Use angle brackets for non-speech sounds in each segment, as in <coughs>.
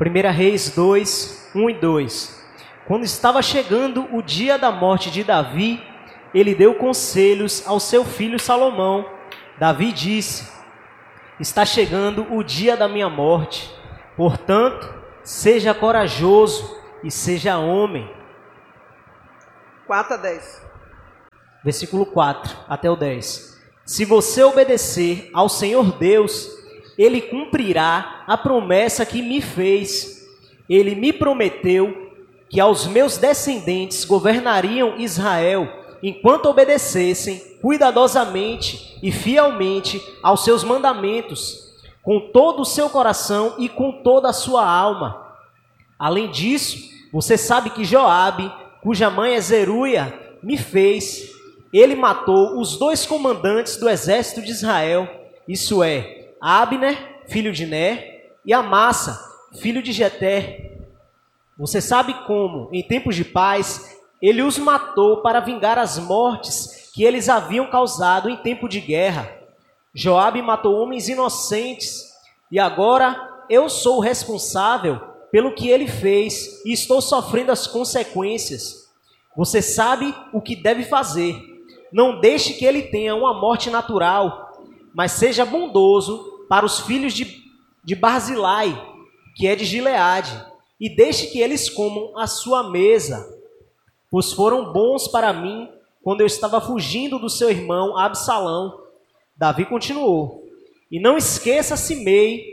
1 Reis 2, 1 e 2. Quando estava chegando o dia da morte de Davi, ele deu conselhos ao seu filho Salomão. Davi disse: Está chegando o dia da minha morte, portanto, seja corajoso e seja homem. 4 a 10. Versículo 4 até o 10. Se você obedecer ao Senhor Deus, ele cumprirá a promessa que me fez. Ele me prometeu que aos meus descendentes governariam Israel enquanto obedecessem cuidadosamente e fielmente aos seus mandamentos, com todo o seu coração e com toda a sua alma. Além disso, você sabe que Joabe, cuja mãe é Zeruia, me fez. Ele matou os dois comandantes do exército de Israel, isso é, Abner, filho de Ner, e Amassa, filho de Jeter. Você sabe como, em tempos de paz, ele os matou para vingar as mortes que eles haviam causado em tempo de guerra. Joabe matou homens inocentes e agora eu sou o responsável pelo que ele fez e estou sofrendo as consequências. Você sabe o que deve fazer. Não deixe que ele tenha uma morte natural, mas seja bondoso para os filhos de, de Barzilai, que é de Gileade, e deixe que eles comam a sua mesa pois foram bons para mim quando eu estava fugindo do seu irmão Absalão. Davi continuou: E não esqueça Simei,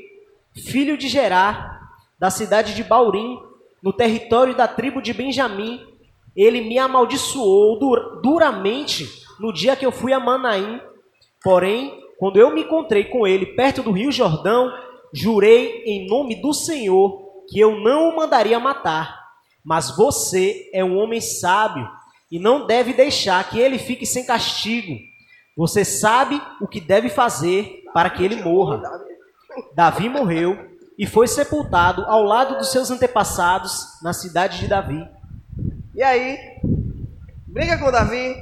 filho de Gerá, da cidade de Baurim, no território da tribo de Benjamim. Ele me amaldiçoou dur duramente no dia que eu fui a Manaim. Porém, quando eu me encontrei com ele perto do rio Jordão, jurei em nome do Senhor que eu não o mandaria matar. Mas você é um homem sábio e não deve deixar que ele fique sem castigo. Você sabe o que deve fazer para que ele morra. Davi morreu e foi sepultado ao lado dos seus antepassados na cidade de Davi. E aí? Briga com Davi?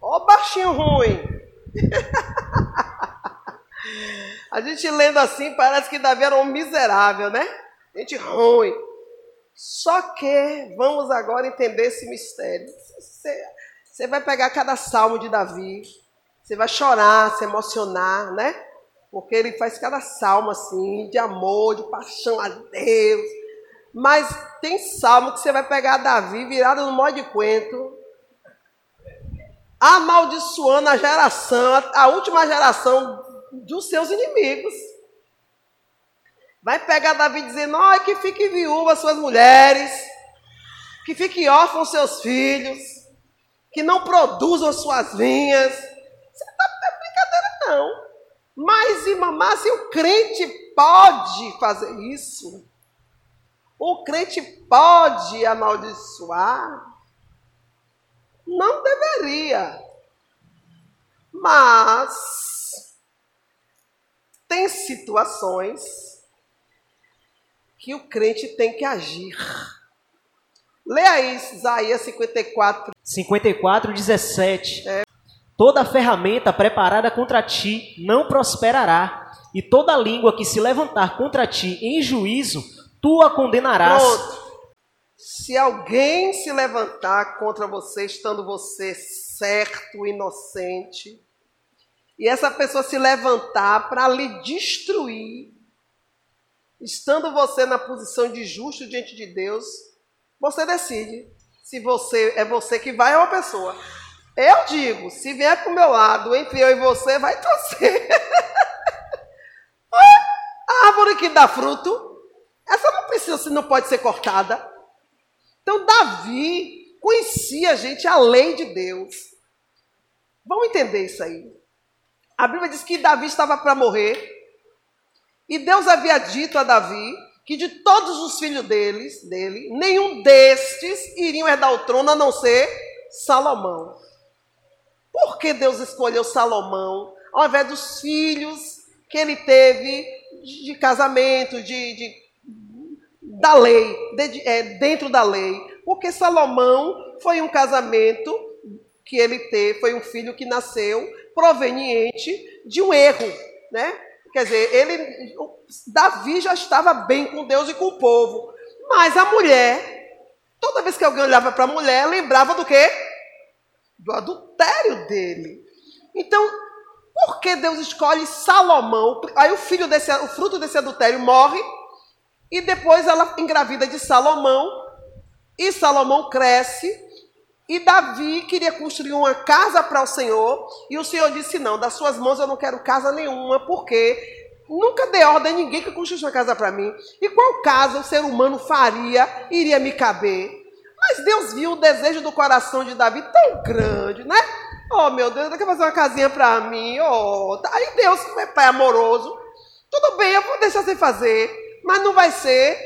Ó baixinho ruim. <laughs> A gente lendo assim parece que Davi era um miserável, né? Gente ruim. Só que vamos agora entender esse mistério. Você, você vai pegar cada salmo de Davi, você vai chorar, se emocionar, né? Porque ele faz cada salmo assim, de amor, de paixão a Deus. Mas tem salmo que você vai pegar Davi virado no modo de quento, amaldiçoando a geração, a última geração dos seus inimigos. Vai pegar Davi dizendo: Ai, que fique viúva suas mulheres, que fique órfão seus filhos, que não produzam suas vinhas. Isso não é brincadeira, não. Mas, irmã se o crente pode fazer isso, o crente pode amaldiçoar, não deveria. Mas tem situações que o crente tem que agir. Leia aí Isaías 54. 54, 17. É. Toda ferramenta preparada contra ti não prosperará, e toda língua que se levantar contra ti em juízo, tu a condenarás. Pronto. Se alguém se levantar contra você, estando você certo, inocente, e essa pessoa se levantar para lhe destruir, Estando você na posição de justo diante de Deus, você decide se você é você que vai ou a pessoa. Eu digo, se vier para o meu lado, entre eu e você, vai torcer. <laughs> a árvore que dá fruto, essa não precisa, não pode ser cortada. Então Davi conhecia, gente, a lei de Deus. Vamos entender isso aí. A Bíblia diz que Davi estava para morrer. E Deus havia dito a Davi que de todos os filhos deles, dele, nenhum destes iriam herdar o trono a não ser Salomão. Por que Deus escolheu Salomão ao invés dos filhos que ele teve de casamento, de, de da lei, de, é, dentro da lei? Porque Salomão foi um casamento que ele teve, foi um filho que nasceu proveniente de um erro, né? Quer dizer, ele, Davi já estava bem com Deus e com o povo. Mas a mulher, toda vez que alguém olhava para a mulher, lembrava do quê? Do adultério dele. Então, por que Deus escolhe Salomão? Aí o filho desse, o fruto desse adultério morre e depois ela engravida de Salomão e Salomão cresce e Davi queria construir uma casa para o Senhor, e o Senhor disse: Não, das suas mãos eu não quero casa nenhuma, porque nunca dei ordem a ninguém que construísse uma casa para mim. E qual casa o ser humano faria, iria me caber? Mas Deus viu o desejo do coração de Davi tão grande, né? Oh, meu Deus, quer fazer uma casinha para mim? Oh, tá. Aí Deus, meu pai amoroso, tudo bem, eu vou deixar você fazer, mas não vai ser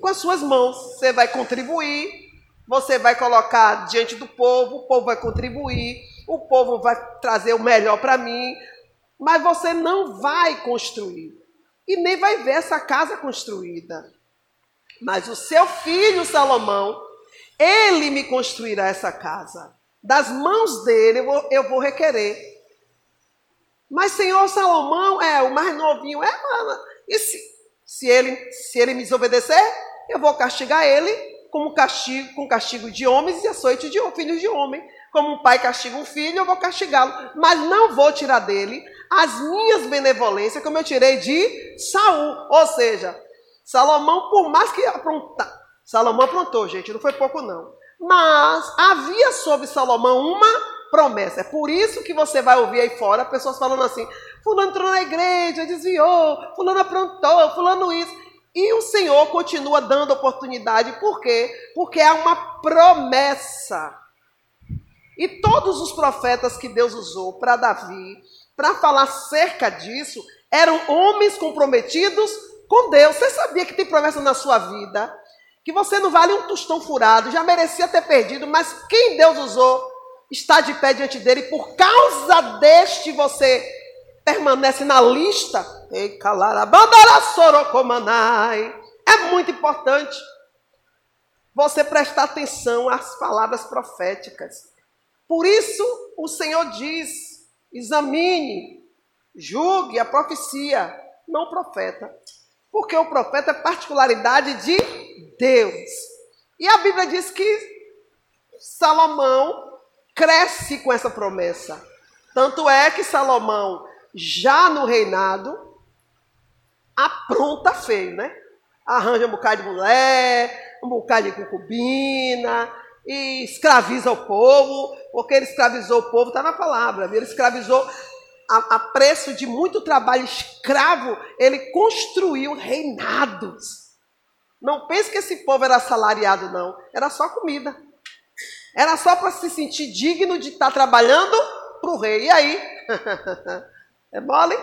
com as suas mãos. Você vai contribuir, você vai colocar diante do povo, o povo vai contribuir, o povo vai trazer o melhor para mim, mas você não vai construir e nem vai ver essa casa construída. Mas o seu filho Salomão, ele me construirá essa casa. Das mãos dele eu vou, eu vou requerer. Mas Senhor Salomão é o mais novinho, é, mano. E se, se ele se ele me desobedecer, eu vou castigar ele como castigo, com castigo de homens e açoite de filhos de homem. Como um pai castiga um filho, eu vou castigá-lo, mas não vou tirar dele as minhas benevolências, como eu tirei de Saul. Ou seja, Salomão, por mais que aprontar, Salomão aprontou, gente, não foi pouco não. Mas havia sobre Salomão uma promessa. É por isso que você vai ouvir aí fora pessoas falando assim: Fulano entrou na igreja, desviou, Fulano aprontou, Fulano isso. E o Senhor continua dando oportunidade, por quê? Porque há uma promessa. E todos os profetas que Deus usou para Davi, para falar cerca disso, eram homens comprometidos com Deus. Você sabia que tem promessa na sua vida? Que você não vale um tostão furado, já merecia ter perdido, mas quem Deus usou está de pé diante dele, por causa deste você permanece na lista. É muito importante você prestar atenção às palavras proféticas. Por isso o Senhor diz: examine, julgue a profecia, não o profeta. Porque o profeta é particularidade de Deus. E a Bíblia diz que Salomão cresce com essa promessa. Tanto é que Salomão já no reinado, apronta feio, né? Arranja um bocado de mulher, um bocado de concubina, e escraviza o povo, porque ele escravizou o povo, está na palavra, ele escravizou a, a, preço de muito trabalho escravo, ele construiu reinados. Não pense que esse povo era assalariado, não, era só comida. Era só para se sentir digno de estar tá trabalhando para o rei. E aí? <laughs> É mole?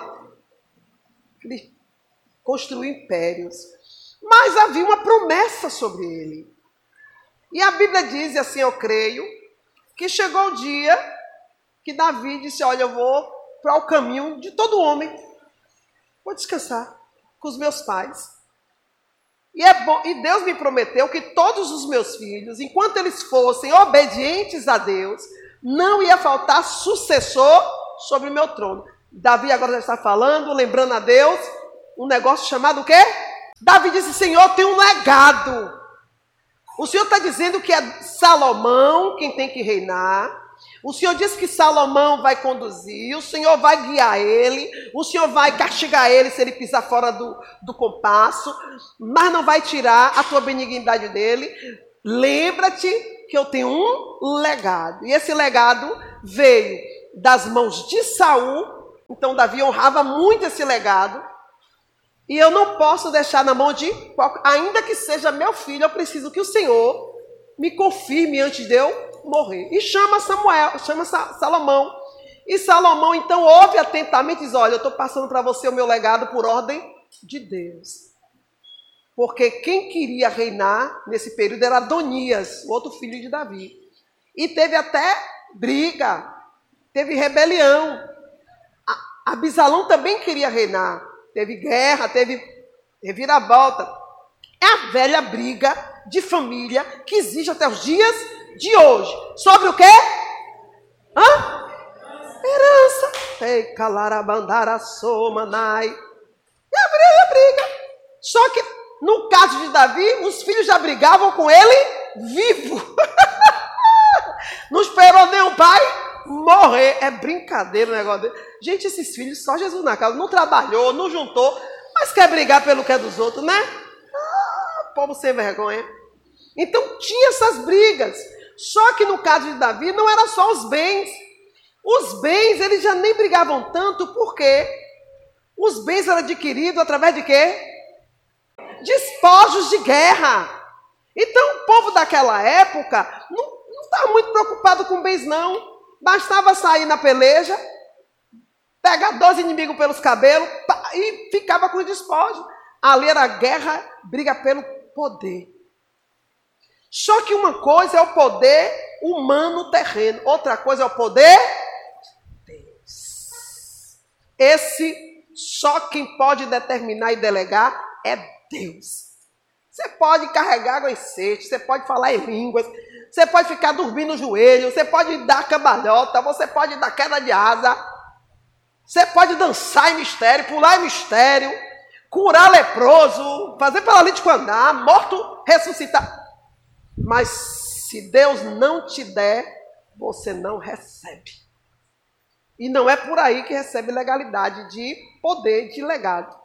Ele construiu impérios. Mas havia uma promessa sobre ele. E a Bíblia diz, e assim eu creio, que chegou o dia que Davi disse: Olha, eu vou para o caminho de todo homem. Vou descansar com os meus pais. E, é bom, e Deus me prometeu que todos os meus filhos, enquanto eles fossem obedientes a Deus, não ia faltar sucessor sobre o meu trono. Davi agora já está falando, lembrando a Deus, um negócio chamado o quê? Davi disse: Senhor, tem um legado. O Senhor está dizendo que é Salomão quem tem que reinar. O Senhor diz que Salomão vai conduzir, o Senhor vai guiar ele, o Senhor vai castigar ele se ele pisar fora do, do compasso, mas não vai tirar a tua benignidade dele. Lembra-te que eu tenho um legado, e esse legado veio das mãos de Saul então Davi honrava muito esse legado. E eu não posso deixar na mão de ainda que seja meu filho, eu preciso que o Senhor me confirme antes de eu morrer. E chama Samuel, chama Salomão. E Salomão então ouve atentamente e diz: Olha, eu estou passando para você o meu legado por ordem de Deus. Porque quem queria reinar nesse período era Adonias, o outro filho de Davi. E teve até briga, teve rebelião. Abisalão também queria reinar. Teve guerra, teve reviravolta. É a velha briga de família que existe até os dias de hoje. Sobre o quê? Hã? Herança. Ei, calarabandara somanai. E a briga, a briga. Só que no caso de Davi, os filhos já brigavam com ele vivo. <laughs> Não esperou nem o pai morrer. É brincadeira o negócio dele. Gente, esses filhos, só Jesus na casa, não trabalhou, não juntou, mas quer brigar pelo que é dos outros, né? Ah, povo sem vergonha. Então tinha essas brigas. Só que no caso de Davi não era só os bens. Os bens eles já nem brigavam tanto, porque os bens eram adquiridos através de quê? Despojos de guerra. Então o povo daquela época não estava muito preocupado com bens, não. Bastava sair na peleja, pegar 12 inimigos pelos cabelos e ficava com os despojos. Ali era guerra, briga pelo poder. Só que uma coisa é o poder humano terreno, outra coisa é o poder de Deus. Esse só quem pode determinar e delegar é Deus. Você pode carregar água em cesto, você pode falar em línguas, você pode ficar dormindo no joelho, você pode dar cambalhota, você pode dar queda de asa, você pode dançar em mistério, pular em mistério, curar leproso, fazer paralítico andar, morto ressuscitar. Mas se Deus não te der, você não recebe. E não é por aí que recebe legalidade de poder, de legado.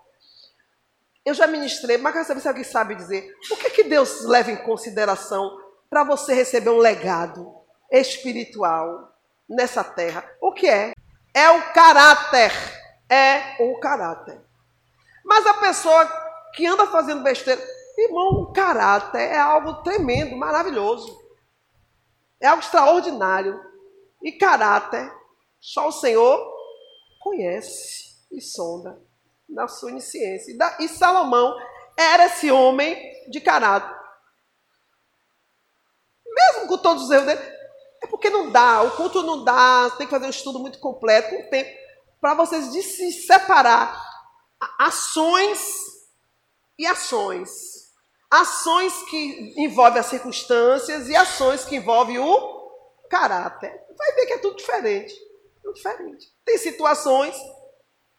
Eu já ministrei, mas quero saber se alguém sabe dizer o que, é que Deus leva em consideração para você receber um legado espiritual nessa terra. O que é? É o caráter. É o caráter. Mas a pessoa que anda fazendo besteira, irmão, o caráter é algo tremendo, maravilhoso. É algo extraordinário. E caráter, só o Senhor conhece e sonda na sua onisciência. E Salomão era esse homem de caráter. Mesmo com todos os erros dele, é porque não dá, o culto não dá, tem que fazer um estudo muito completo, com tempo, para vocês de se separar ações e ações. Ações que envolvem as circunstâncias e ações que envolvem o caráter. Vai ver que é tudo diferente. Tudo diferente. Tem situações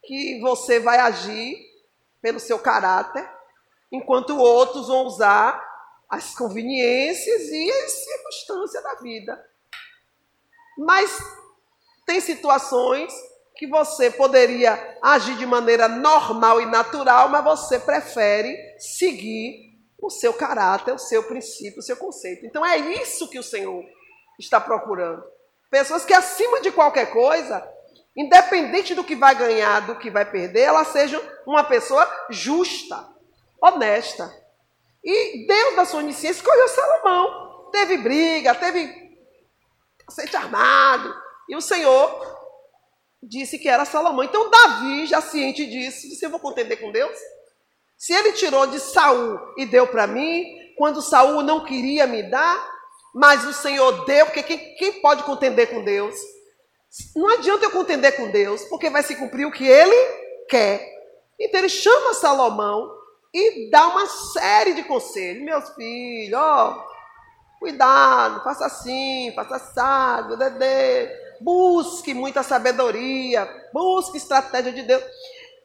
que você vai agir pelo seu caráter, enquanto outros vão usar as conveniências e as circunstâncias da vida. Mas tem situações que você poderia agir de maneira normal e natural, mas você prefere seguir o seu caráter, o seu princípio, o seu conceito. Então é isso que o Senhor está procurando. Pessoas que, acima de qualquer coisa, independente do que vai ganhar, do que vai perder, ela seja uma pessoa justa, honesta. E Deus, da sua onisciência, escolheu Salomão. Teve briga, teve aceite armado. E o Senhor disse que era Salomão. Então Davi, já ciente disso, disse: Eu vou contender com Deus? Se ele tirou de Saul e deu para mim, quando Saul não queria me dar, mas o Senhor deu, porque quem, quem pode contender com Deus? Não adianta eu contender com Deus, porque vai se cumprir o que ele quer. Então ele chama Salomão e dá uma série de conselhos. Meus filhos, ó, cuidado, faça assim, faça assado, dedê. Busque muita sabedoria, busque estratégia de Deus.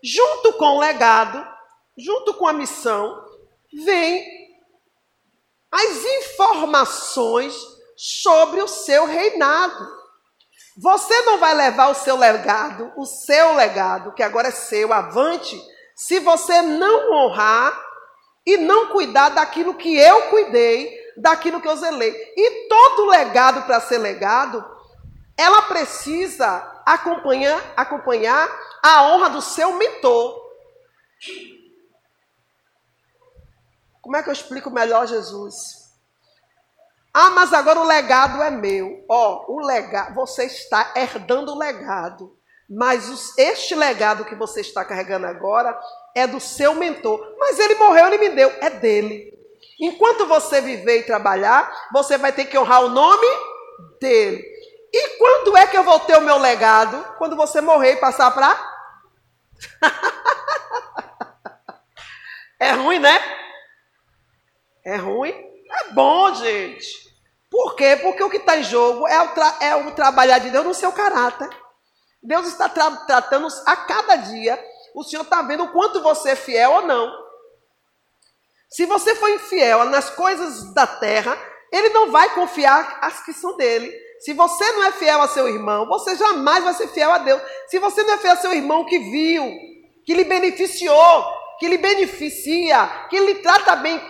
Junto com o legado, junto com a missão, vem as informações sobre o seu reinado. Você não vai levar o seu legado, o seu legado, que agora é seu, avante, se você não honrar e não cuidar daquilo que eu cuidei, daquilo que eu zelei. E todo legado para ser legado, ela precisa acompanhar, acompanhar a honra do seu mentor. Como é que eu explico melhor Jesus? Ah, mas agora o legado é meu. Ó, oh, o legado, você está herdando o legado. Mas este legado que você está carregando agora é do seu mentor. Mas ele morreu, ele me deu. É dele. Enquanto você viver e trabalhar, você vai ter que honrar o nome dele. E quando é que eu vou ter o meu legado? Quando você morrer e passar para. <laughs> é ruim, né? É ruim? É bom, gente. Por quê? Porque o que está em jogo é o, é o trabalhar de Deus no seu caráter. Deus está tra tratando a cada dia. O Senhor está vendo o quanto você é fiel ou não. Se você for infiel nas coisas da terra, Ele não vai confiar as que são dele. Se você não é fiel a seu irmão, você jamais vai ser fiel a Deus. Se você não é fiel a seu irmão que viu, que lhe beneficiou, que lhe beneficia, que lhe trata bem,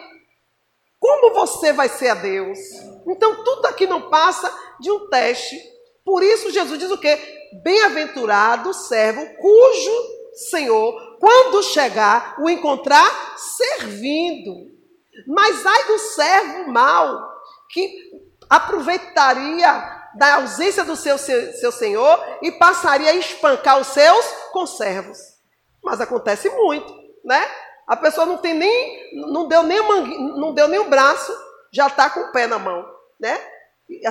como você vai ser a Deus? Então tudo aqui não passa de um teste. Por isso Jesus diz o quê? Bem-aventurado servo cujo Senhor, quando chegar, o encontrar servindo. Mas ai do servo mau, que aproveitaria da ausência do seu, seu, seu senhor e passaria a espancar os seus conservos. Mas acontece muito, né? A pessoa não tem nem, não deu nem, não deu nem o braço, já está com o pé na mão, né?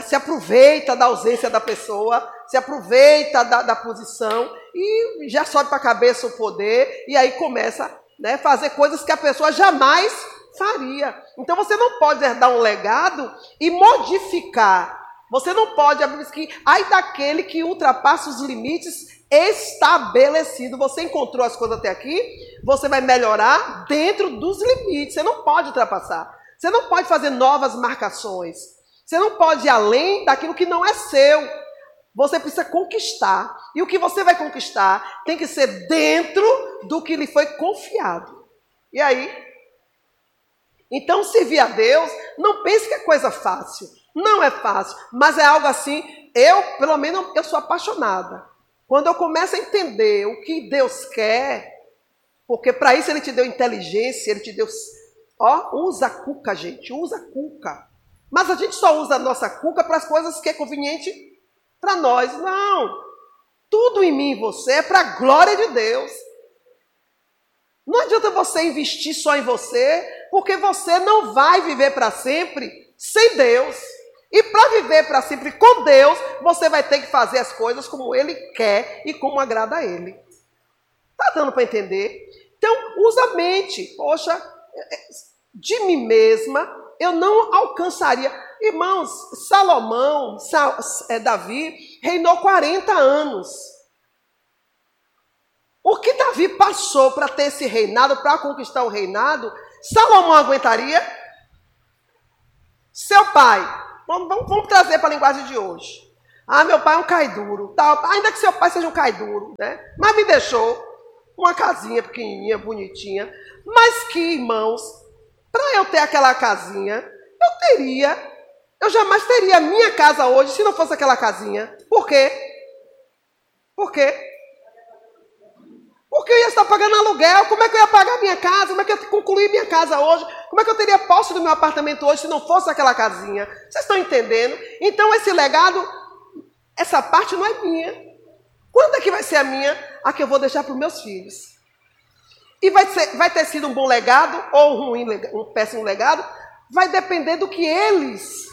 Se aproveita da ausência da pessoa, se aproveita da, da posição e já sobe para a cabeça o poder e aí começa a né, fazer coisas que a pessoa jamais faria. Então você não pode herdar um legado e modificar você não pode abrir que ai daquele que ultrapassa os limites estabelecidos. Você encontrou as coisas até aqui, você vai melhorar dentro dos limites. Você não pode ultrapassar. Você não pode fazer novas marcações. Você não pode ir além daquilo que não é seu. Você precisa conquistar. E o que você vai conquistar tem que ser dentro do que lhe foi confiado. E aí? Então, servir a Deus, não pense que é coisa fácil. Não é fácil, mas é algo assim. Eu, pelo menos, eu sou apaixonada. Quando eu começo a entender o que Deus quer, porque para isso Ele te deu inteligência, Ele te deu. Ó, usa a cuca, gente, usa a cuca. Mas a gente só usa a nossa cuca para as coisas que é conveniente para nós. Não. Tudo em mim e você é para a glória de Deus. Não adianta você investir só em você, porque você não vai viver para sempre sem Deus. E para viver para sempre com Deus, você vai ter que fazer as coisas como Ele quer e como agrada a Ele. Está dando para entender? Então, usa a mente. Poxa, de mim mesma, eu não alcançaria. Irmãos, Salomão, Sal, é, Davi, reinou 40 anos. O que Davi passou para ter esse reinado, para conquistar o reinado, Salomão aguentaria? Seu pai, Vamos, vamos, vamos trazer para a linguagem de hoje. Ah, meu pai é um cai duro. Tá, ainda que seu pai seja um cai duro, né? Mas me deixou uma casinha pequenininha, bonitinha. Mas que, irmãos, para eu ter aquela casinha, eu teria, eu jamais teria minha casa hoje se não fosse aquela casinha. Por quê? Por quê? Porque eu ia estar pagando aluguel. Como é que eu ia pagar minha casa? Como é que eu ia concluir minha casa hoje? Como é que eu teria posse do meu apartamento hoje se não fosse aquela casinha? Vocês estão entendendo? Então esse legado, essa parte não é minha. Quando é que vai ser a minha? A que eu vou deixar para os meus filhos. E vai, ser, vai ter sido um bom legado ou um, ruim, um péssimo legado? Vai depender do que eles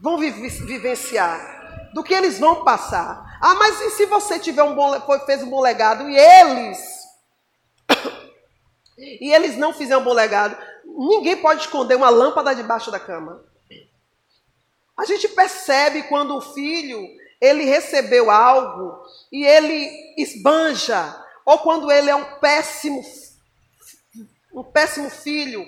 vão vivenciar, do que eles vão passar. Ah, mas e se você tiver um bom, fez um bom legado e eles <coughs> e eles não fizeram um bom legado? Ninguém pode esconder uma lâmpada debaixo da cama. A gente percebe quando o filho ele recebeu algo e ele esbanja, ou quando ele é um péssimo um péssimo filho.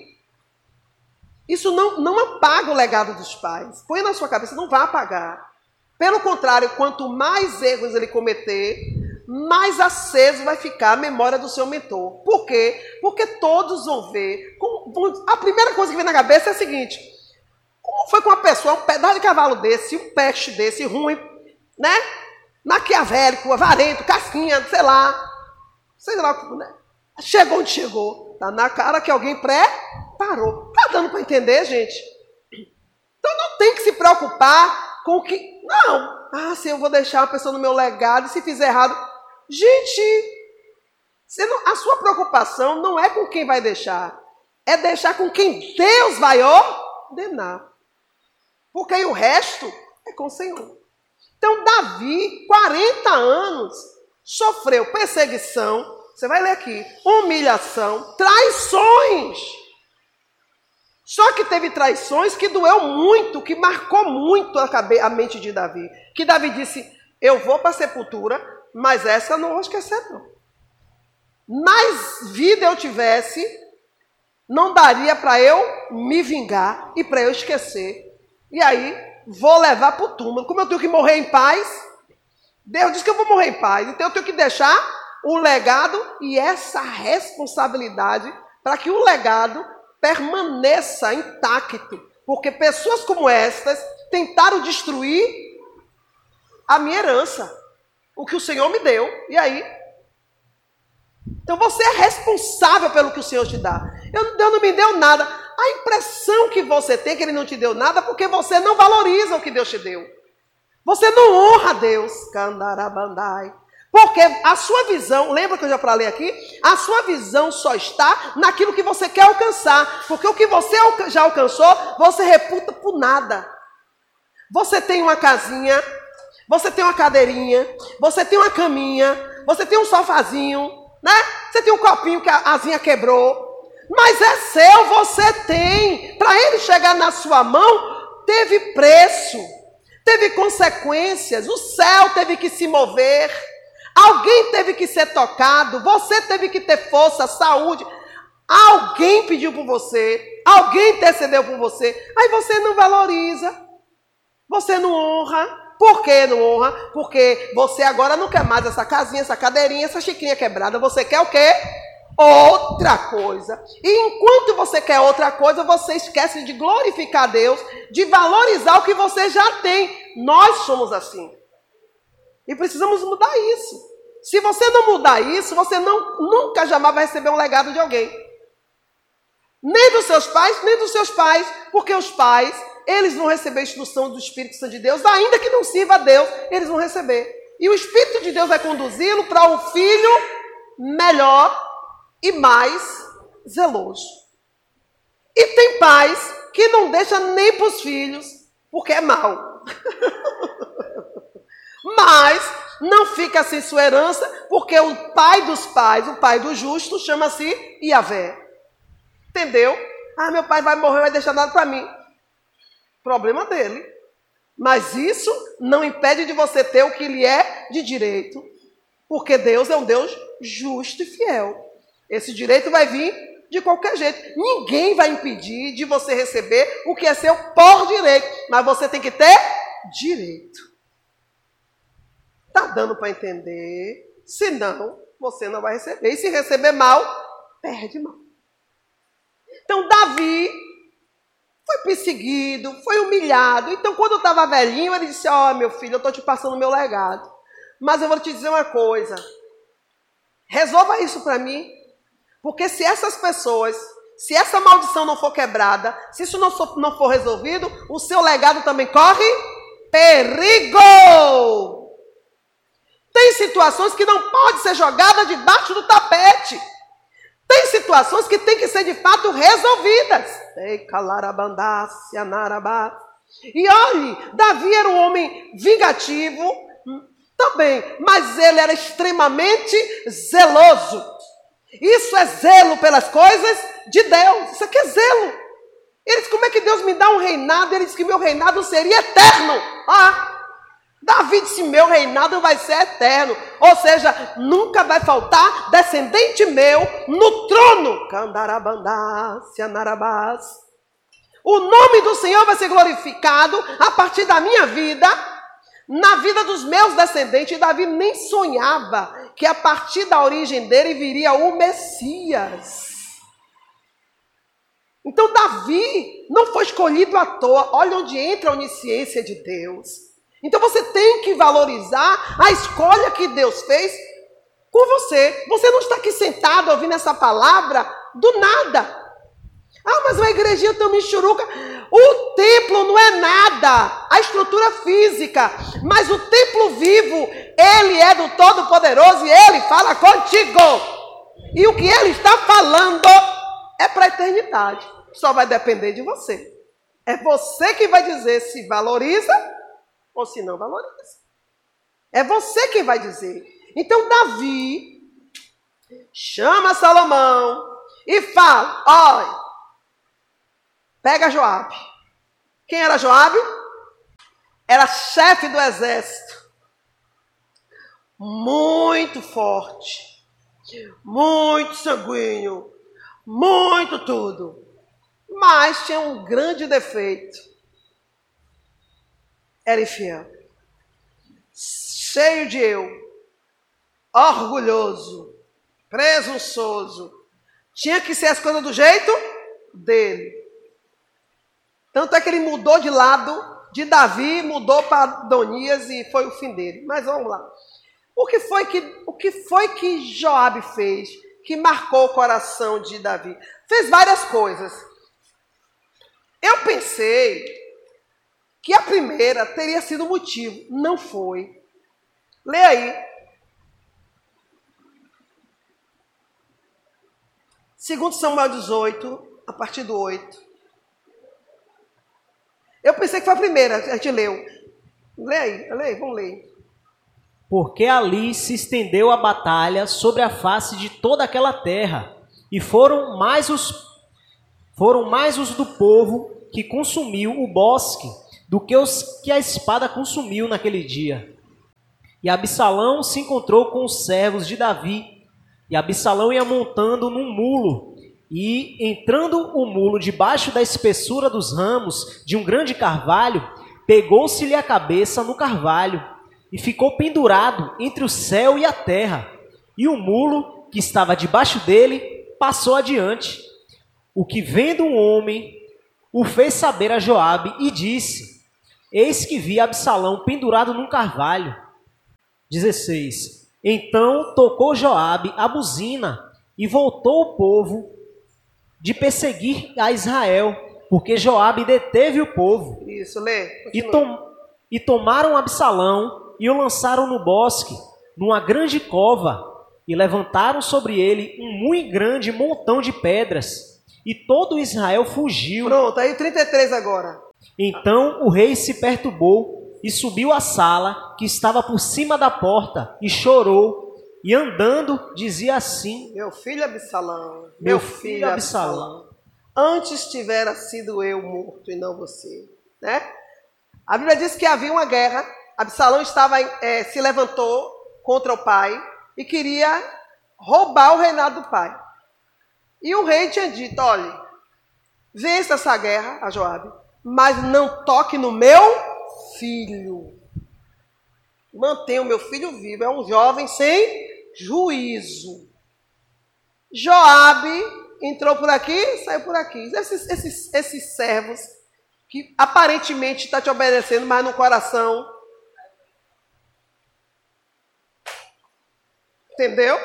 Isso não, não apaga o legado dos pais. Põe na sua cabeça, não vai apagar. Pelo contrário, quanto mais erros ele cometer, mais aceso vai ficar a memória do seu mentor. Por quê? Porque todos vão ver. A primeira coisa que vem na cabeça é a seguinte: como foi com uma pessoa, um pedaço de cavalo desse, um peste desse, ruim, né? Maquiavélico, avarento, casquinha, sei lá. Sei lá, né? Chegou onde chegou. Tá na cara que alguém pré-parou. Tá dando para entender, gente? Então não tem que se preocupar com o que não. Ah, se eu vou deixar a pessoa no meu legado, se fizer errado. Gente, não, a sua preocupação não é com quem vai deixar, é deixar com quem Deus vai ordenar. Porque aí o resto é com o Senhor. Então, Davi, 40 anos, sofreu perseguição, você vai ler aqui, humilhação, traições. Só que teve traições que doeu muito, que marcou muito a, mente de Davi. Que Davi disse: Eu vou para a sepultura, mas essa eu não vou esquecer, não. Mais vida eu tivesse, não daria para eu me vingar e para eu esquecer. E aí, vou levar para o túmulo. Como eu tenho que morrer em paz, Deus diz que eu vou morrer em paz. Então eu tenho que deixar um legado e essa responsabilidade para que o legado permaneça intacto. Porque pessoas como estas tentaram destruir a minha herança, o que o Senhor me deu. E aí? Então você é responsável pelo que o Senhor te dá. Eu, Deus não me deu nada. A impressão que você tem que Ele não te deu nada porque você não valoriza o que Deus te deu. Você não honra Deus. Candarabandai. Porque a sua visão, lembra que eu já falei aqui? A sua visão só está naquilo que você quer alcançar. Porque o que você já alcançou, você reputa por nada. Você tem uma casinha, você tem uma cadeirinha, você tem uma caminha, você tem um sofazinho, né? Você tem um copinho que a asinha quebrou. Mas é seu, você tem. Para ele chegar na sua mão, teve preço, teve consequências. O céu teve que se mover. Alguém teve que ser tocado, você teve que ter força, saúde. Alguém pediu por você, alguém intercedeu por você. Aí você não valoriza, você não honra. Por que não honra? Porque você agora não quer mais essa casinha, essa cadeirinha, essa chiquinha quebrada. Você quer o quê? Outra coisa. E enquanto você quer outra coisa, você esquece de glorificar Deus, de valorizar o que você já tem. Nós somos assim. E precisamos mudar isso. Se você não mudar isso, você não, nunca jamais vai receber um legado de alguém. Nem dos seus pais, nem dos seus pais, porque os pais, eles vão receber a instrução do Espírito Santo de Deus, ainda que não sirva a Deus, eles vão receber. E o Espírito de Deus vai conduzi-lo para um filho melhor e mais zeloso. E tem pais que não deixa nem para os filhos, porque é mal. <laughs> Mas não fica sem sua herança, porque o pai dos pais, o pai do justo, chama-se Iavé. Entendeu? Ah, meu pai vai morrer, vai deixar nada para mim. Problema dele. Mas isso não impede de você ter o que lhe é de direito. Porque Deus é um Deus justo e fiel. Esse direito vai vir de qualquer jeito. Ninguém vai impedir de você receber o que é seu por direito. Mas você tem que ter direito. Está dando para entender? Senão, você não vai receber. E se receber mal, perde mal. Então, Davi foi perseguido, foi humilhado. Então, quando eu estava velhinho, ele disse: Ó, oh, meu filho, eu estou te passando o meu legado. Mas eu vou te dizer uma coisa. Resolva isso para mim. Porque se essas pessoas, se essa maldição não for quebrada, se isso não for, não for resolvido, o seu legado também corre perigo. Situações que não pode ser jogada debaixo do tapete. Tem situações que tem que ser de fato resolvidas. E olhe, Davi era um homem vingativo também, mas ele era extremamente zeloso. Isso é zelo pelas coisas de Deus. Isso aqui é zelo. Ele disse: Como é que Deus me dá um reinado? Ele disse que meu reinado seria eterno. Ah, Davi disse: Meu reinado vai ser eterno. Ou seja, nunca vai faltar descendente meu no trono. O nome do Senhor vai ser glorificado a partir da minha vida, na vida dos meus descendentes. Davi nem sonhava que a partir da origem dele viria o Messias. Então, Davi não foi escolhido à toa. Olha onde entra a onisciência de Deus. Então você tem que valorizar a escolha que Deus fez com você. Você não está aqui sentado ouvindo essa palavra do nada. Ah, mas uma igrejinha tão michuruca. O templo não é nada, a estrutura física, mas o templo vivo, ele é do Todo-Poderoso e ele fala contigo. E o que ele está falando é para a eternidade. Só vai depender de você. É você que vai dizer se valoriza ou se não valoriza. É você quem vai dizer. Então Davi chama Salomão e fala: olha, pega Joabe. Quem era Joabe? Era chefe do exército. muito forte, muito sanguíneo, muito tudo. Mas tinha um grande defeito. Era infiel. Cheio de eu, orgulhoso, presunçoso. Tinha que ser as coisas do jeito dele. Tanto é que ele mudou de lado de Davi, mudou para Adonias e foi o fim dele. Mas vamos lá. O que foi que, o que, foi que Joabe fez que marcou o coração de Davi? Fez várias coisas. Eu pensei que a primeira teria sido o motivo. Não foi. Lê aí. Segundo Samuel 18, a partir do 8. Eu pensei que foi a primeira, a gente leu. Lê aí, lê aí, vamos ler. Porque ali se estendeu a batalha sobre a face de toda aquela terra, e foram mais os foram mais os do povo que consumiu o bosque do que os que a espada consumiu naquele dia. E Absalão se encontrou com os servos de Davi e Absalão ia montando num mulo, e entrando o mulo debaixo da espessura dos ramos de um grande carvalho, pegou-se-lhe a cabeça no carvalho, e ficou pendurado entre o céu e a terra. E o mulo, que estava debaixo dele, passou adiante. O que vendo um homem, o fez saber a Joabe e disse: Eis que vi Absalão pendurado num carvalho. 16. Então tocou Joabe a buzina e voltou o povo de perseguir a Israel, porque Joabe deteve o povo. Isso, lê. E, tom, e tomaram Absalão e o lançaram no bosque, numa grande cova, e levantaram sobre ele um muito grande montão de pedras. E todo Israel fugiu. Pronto, aí 33 agora. Então o rei se perturbou e subiu à sala que estava por cima da porta e chorou. E andando dizia assim: Meu filho Absalão, meu filho Absalão, antes tivera sido eu morto e não você, né? A Bíblia diz que havia uma guerra. Absalão estava é, se levantou contra o pai e queria roubar o reinado do pai. E o rei tinha dito: olhe, vença essa guerra, a Joabe, mas não toque no meu filho. Mantenha o meu filho vivo. É um jovem sem juízo. Joabe entrou por aqui, saiu por aqui. Esses, esses, esses servos que aparentemente está te obedecendo, mas no coração. Entendeu?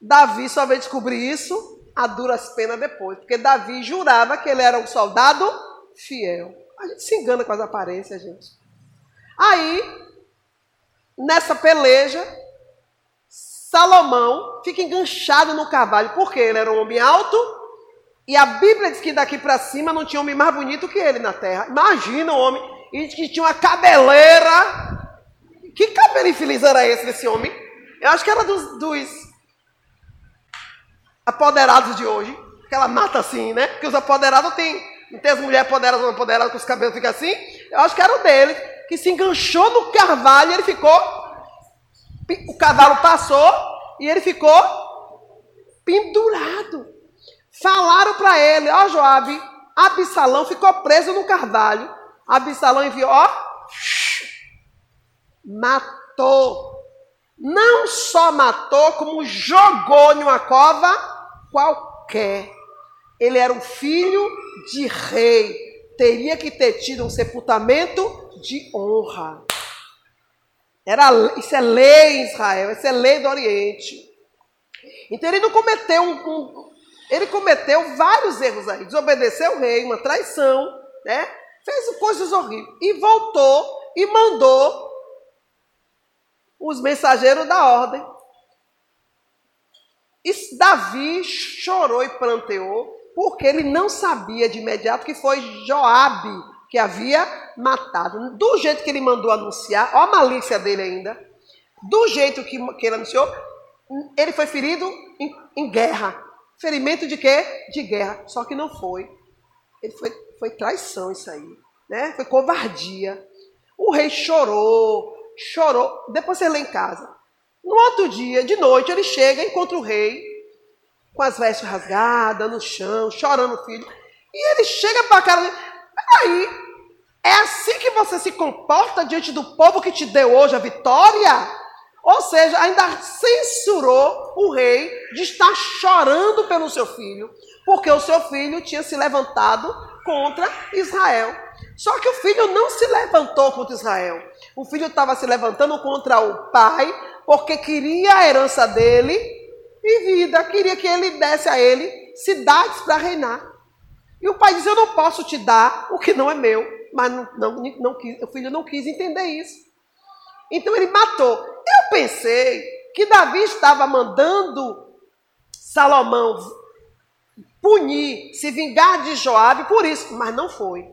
Davi só veio descobrir isso a duras penas depois, porque Davi jurava que ele era um soldado fiel. A gente se engana com as aparências, gente. Aí, nessa peleja, Salomão fica enganchado no cavalo, porque ele era um homem alto, e a Bíblia diz que daqui para cima não tinha homem mais bonito que ele na terra. Imagina o homem, e que tinha uma cabeleira. Que cabelo infeliz era esse desse homem? Eu acho que era dos, dos apoderados de hoje. Aquela mata assim, né? Porque os apoderados têm não tem as mulheres poderosas, não poderosas, com os cabelos ficam assim. Eu acho que era o dele, que se enganchou no carvalho e ele ficou. O cavalo passou e ele ficou pendurado. Falaram para ele, ó Joabe, Absalão ficou preso no carvalho. Absalão enviou, ó, matou. Não só matou, como jogou em uma cova qualquer. Ele era um filho de rei. Teria que ter tido um sepultamento de honra. Era, isso é lei Israel, isso é lei do Oriente. Então ele não cometeu um, um ele cometeu vários erros aí. Desobedeceu o rei, uma traição, né? Fez coisas horríveis. E voltou e mandou os mensageiros da ordem. E Davi chorou e planteou porque ele não sabia de imediato que foi Joabe que havia matado. Do jeito que ele mandou anunciar, ó a malícia dele ainda, do jeito que, que ele anunciou, ele foi ferido em, em, guerra. Ferimento de quê? De guerra. Só que não foi. Ele foi, foi traição isso aí. Né? Foi covardia. O rei chorou, chorou. Depois você lê em casa. No outro dia, de noite, ele chega encontra o rei com as vestes rasgadas no chão, chorando o filho. E ele chega para a cara dele, peraí, é assim que você se comporta diante do povo que te deu hoje a vitória? Ou seja, ainda censurou o rei de estar chorando pelo seu filho, porque o seu filho tinha se levantado contra Israel. Só que o filho não se levantou contra Israel. O filho estava se levantando contra o pai, porque queria a herança dele e vida, queria que ele desse a ele cidades para reinar. E o pai diz: Eu não posso te dar o que não é meu. Mas não, não, não, o filho não quis entender isso. Então ele matou. Eu pensei que Davi estava mandando Salomão punir, se vingar de Joabe por isso, mas não foi.